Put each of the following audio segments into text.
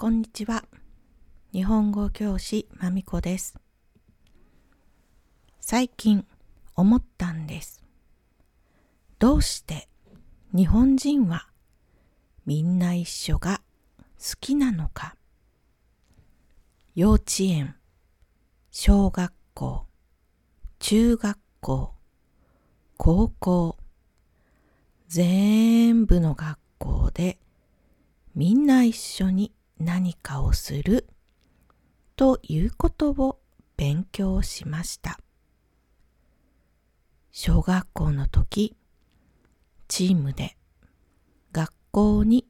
こんにちは。日本語教師まみこです。最近思ったんです。どうして日本人はみんな一緒が好きなのか。幼稚園、小学校、中学校、高校、全部の学校でみんな一緒に何かをするということを勉強しました。小学校の時、チームで学校に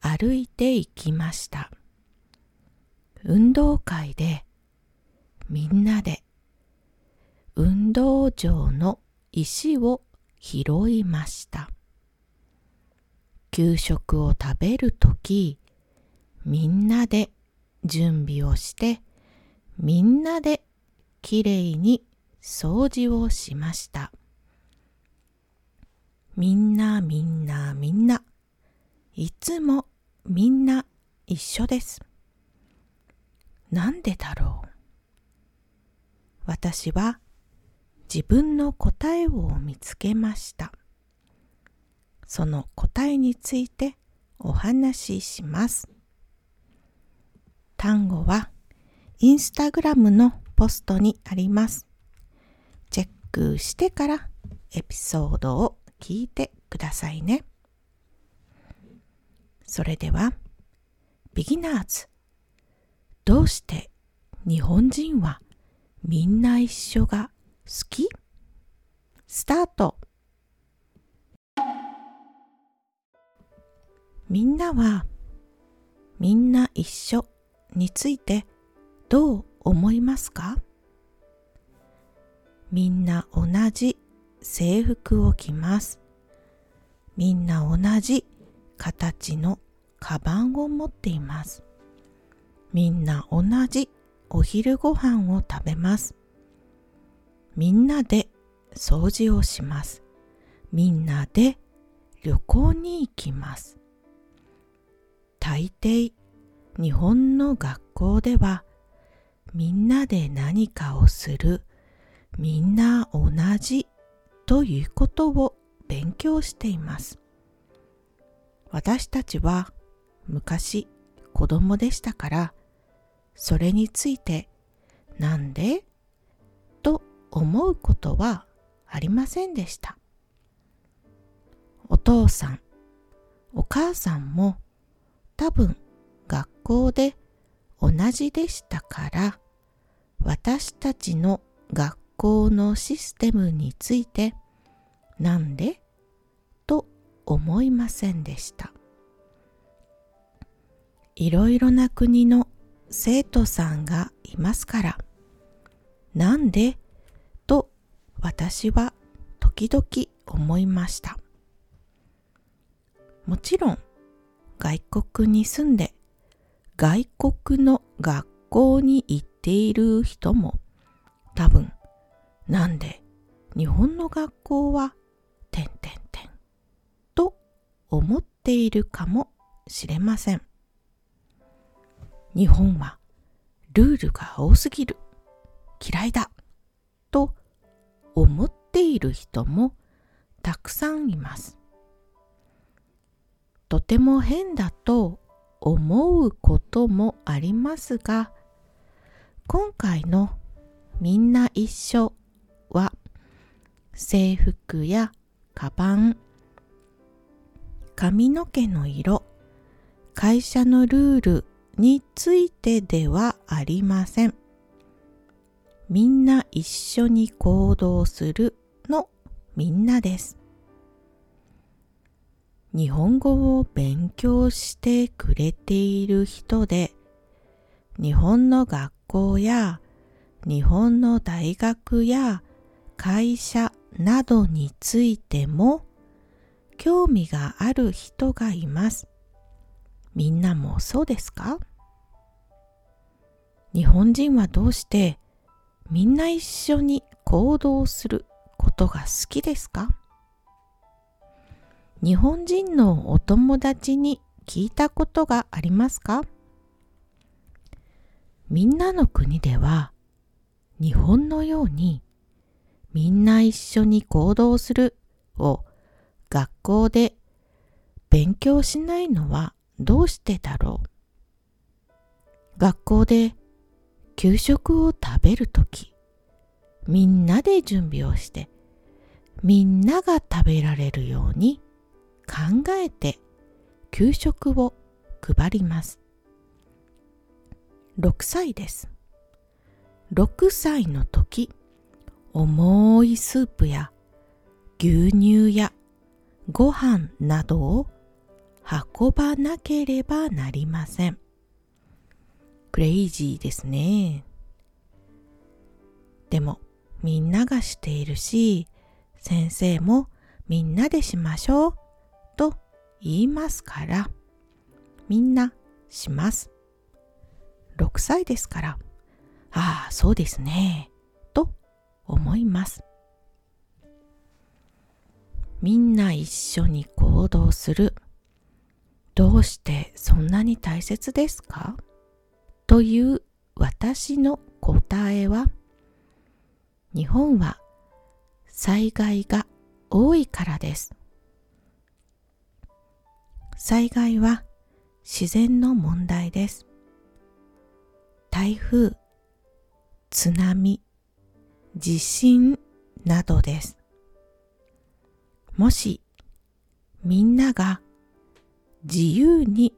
歩いて行きました。運動会でみんなで運動場の石を拾いました。給食を食べるとき、みんなで準備をして、みんなできれいに掃除をしました。みんなみんなみんな、いつもみんな一緒です。なんでだろう？私は自分の答えを見つけました。その答えについてお話しします。単語はインスタグラムのポストにあります。チェックしてからエピソードを聞いてくださいね。それでは、ビギナーズ。どうして日本人はみんな一緒が好き？スタートみんなはみんな一緒についてどう思いますか？みんな同じ制服を着ます。みんな同じ形のカバンを持っています。みんな同じお昼ご飯を食べます。みんなで掃除をします。みんなで旅行に行きます。大抵日本の学校ではみんなで何かをするみんな同じということを勉強しています。私たちは昔子供でしたからそれについてなんで？と思うことはありませんでした。お父さん、お母さんも多分学校で同じでしたから私たちの学校のシステムについてなんで？と思いませんでした。いろいろな国の生徒さんがいますからなんで？と私は時々思いました。もちろん外国に住んで外国の学校に行っている人も多分なんで日本の学校はてんてんてんと思っているかもしれません。日本はルールが多すぎる嫌いだと思っている人もたくさんいます。とても変だと思うこともありますが今回のみんな一緒は制服やカバン髪の毛の色会社のルールについてではありません。みんな一緒に行動するのみんなです。日本語を勉強してくれている人で日本の学校や日本の大学や会社などについても興味がある人がいます。みんなもそうですか？日本人はどうしてみんな一緒に行動することが好きですか？日本人のお友達に聞いたことがありますか？みんなの国では日本のようにみんな一緒に行動するを学校で勉強しないのはどうしてだろう？学校で給食を食べるときみんなで準備をしてみんなが食べられるように考えて給食を配ります。6歳です。6歳の時、重いスープや牛乳やご飯などを運ばなければなりません。クレイジーですね。でもみんながしているし、先生もみんなでしましょう言いますから、みんなします。6歳ですから、ああ、そうですね、と思います。みんな一緒に行動する。どうしてそんなに大切ですか？という私の答えは、日本は災害が多いからです。災害は自然の問題です。台風、津波、地震などです。もしみんなが自由に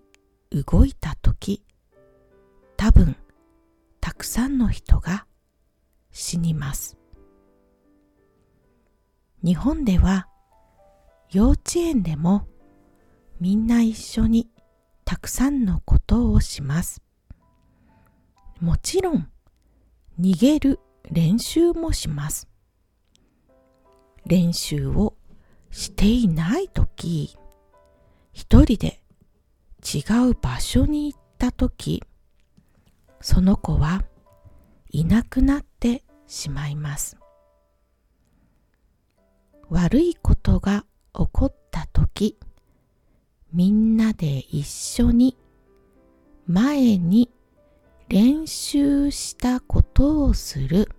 動いたとき、多分たくさんの人が死にます。日本では幼稚園でもみんな一緒にたくさんのことをします。もちろん逃げる練習もします。練習をしていないとき、一人で違う場所に行ったとき、その子はいなくなってしまいます。悪いことが起こった時みんなで一緒に前に練習したことをする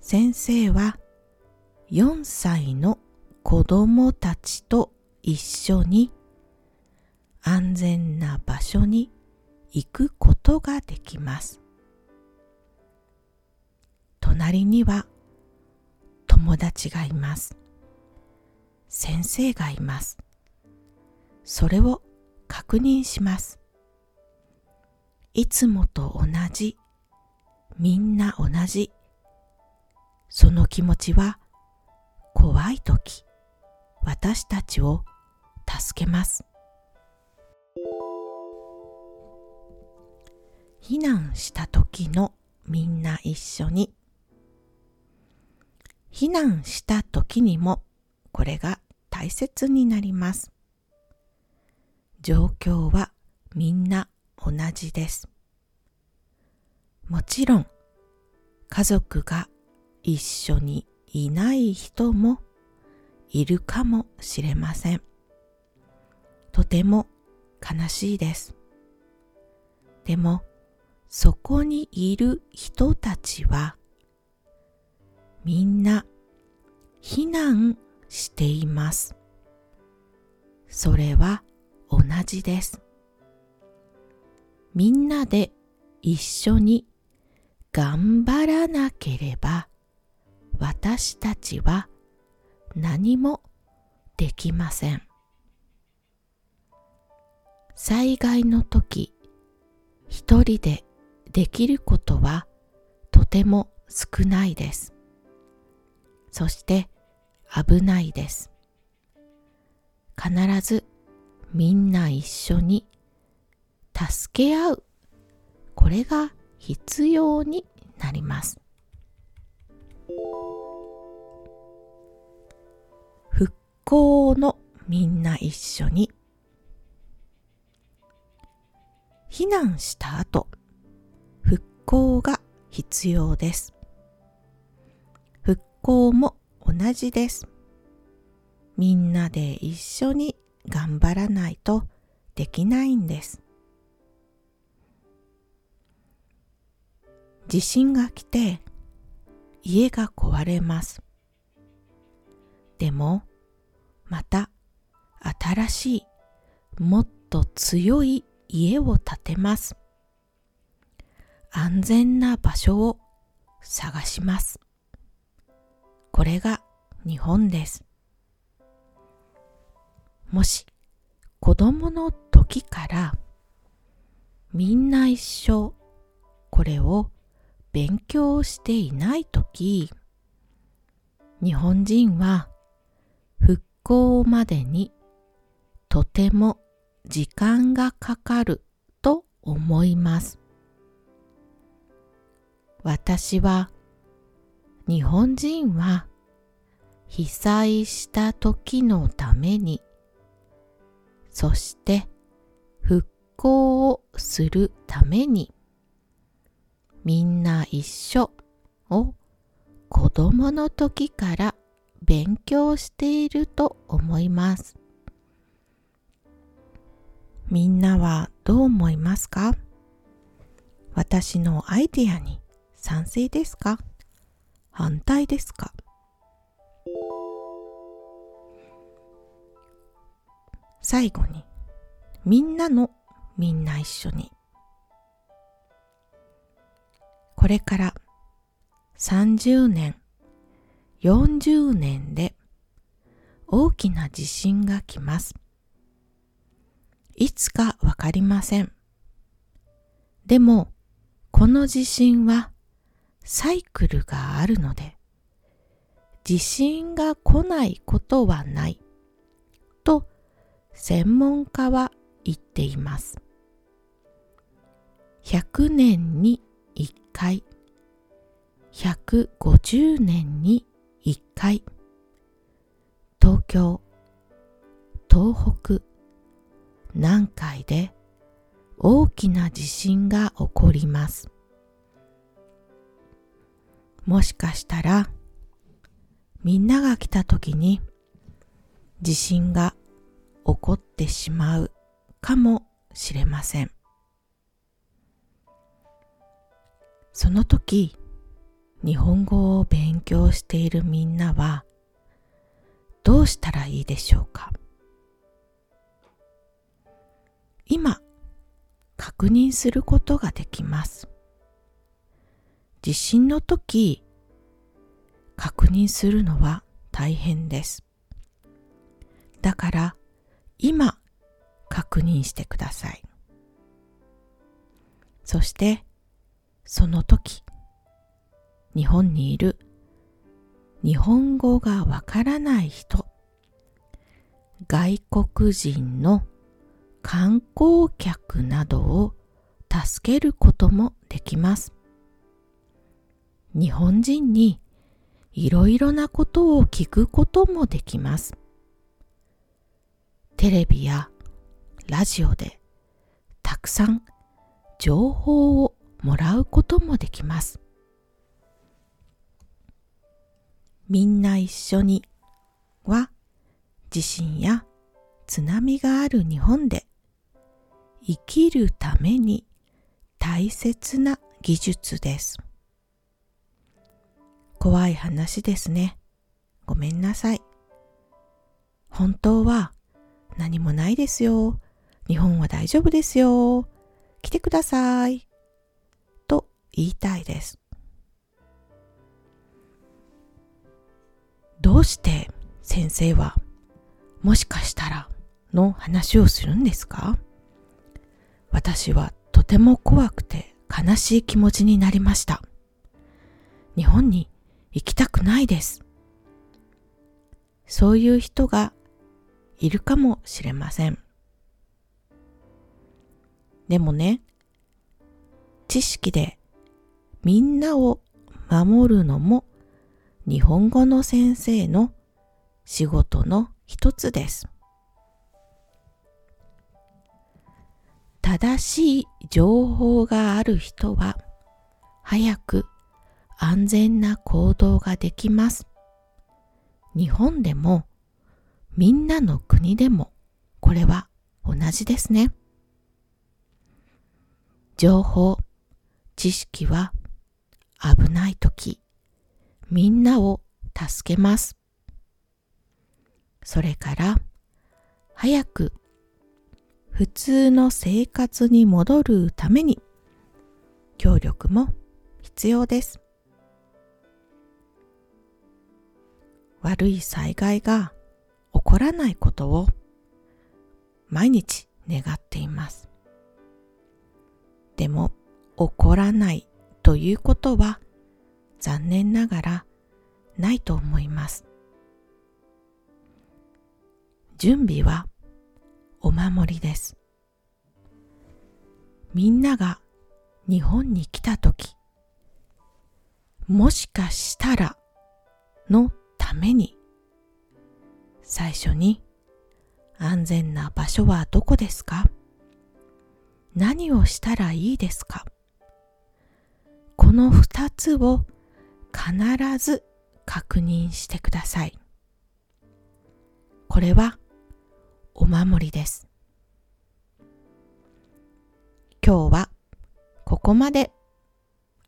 先生は4歳の子供たちと一緒に安全な場所に行くことができます。隣には友達がいます。先生がいます。それを確認します。いつもと同じ、みんな同じ。その気持ちは怖い時、私たちを助けます。避難した時のみんな一緒に避難した時にもこれが大切になります。状況はみんな同じです。もちろん家族が一緒にいない人もいるかもしれません。とても悲しいです。でもそこにいる人たちはみんな避難しています。それは同じです。みんなで一緒に頑張らなければ私たちは何もできません。災害の時一人でできることはとても少ないです。そして危ないです。必ずみんな一緒に助け合う。これが必要になります。復興のみんな一緒に避難した後復興が必要です。校もじです。みんなで一緒に頑張らないとできないんです。地震が来て家が壊れます。でもまた新しいもっと強い家を建てます。安全な場所を探します。これが日本です。もし子供の時からみんな一緒これを勉強していない時日本人は復興までにとても時間がかかると思います。私は日本人は被災した時のために。そして復興をするために。みんな一緒を子供の時から勉強していると思います。みんなはどう思いますか？私のアイディアに賛成ですか？反対ですか？最後にみんなのみんな一緒に。これから30年40年で大きな地震が来ます。いつかわかりません。でもこの地震はサイクルがあるので地震が来ないことはない。専門家は言っています。100年に1回、150年に1回、東京、東北、南海で。大きな地震が起こります。もしかしたらみんなが来た時に地震が起こってしまうかもしれません。その時、日本語を勉強しているみんなはどうしたらいいでしょうか？今、確認することができます。地震の時、確認するのは大変です。だから今確認してください。そしてその時日本にいる日本語がわからない人外国人の観光客などを助けることもできます。日本人にいろいろなことを聞くこともできます。テレビやラジオでたくさん情報をもらうこともできます。みんな一緒には地震や津波がある日本で生きるために大切な技術です。怖い話ですね。ごめんなさい。本当は何もないですよ。日本は大丈夫ですよ。来てください。と言いたいです。どうして先生はもしかしたらの話をするんですか？私はとても怖くて悲しい気持ちになりました。日本に行きたくないです。そういう人がいるかもしれません。でもね、知識でみんなを守るのも日本語の先生の仕事の一つです。正しい情報がある人は早く安全な行動ができます。日本でもみんなの国でもこれは同じですね。情報、知識は危ない時、みんなを助けます。それから、早く普通の生活に戻るために、協力も必要です。悪い災害が起こらないことを毎日願っています。でも起こらないということは残念ながらないと思います。準備はお守りです。みんなが日本に来たとき、もしかしたらのために最初に安全な場所はどこですか？何をしたらいいですか？この二つを必ず確認してください。これはお守りです。今日はここまで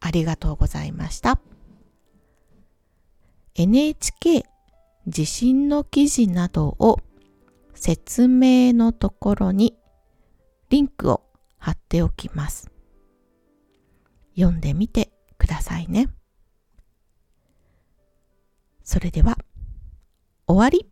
ありがとうございました。NHK 地震の記事などを説明のところにリンクを貼っておきます。読んでみてくださいね。それでは終わり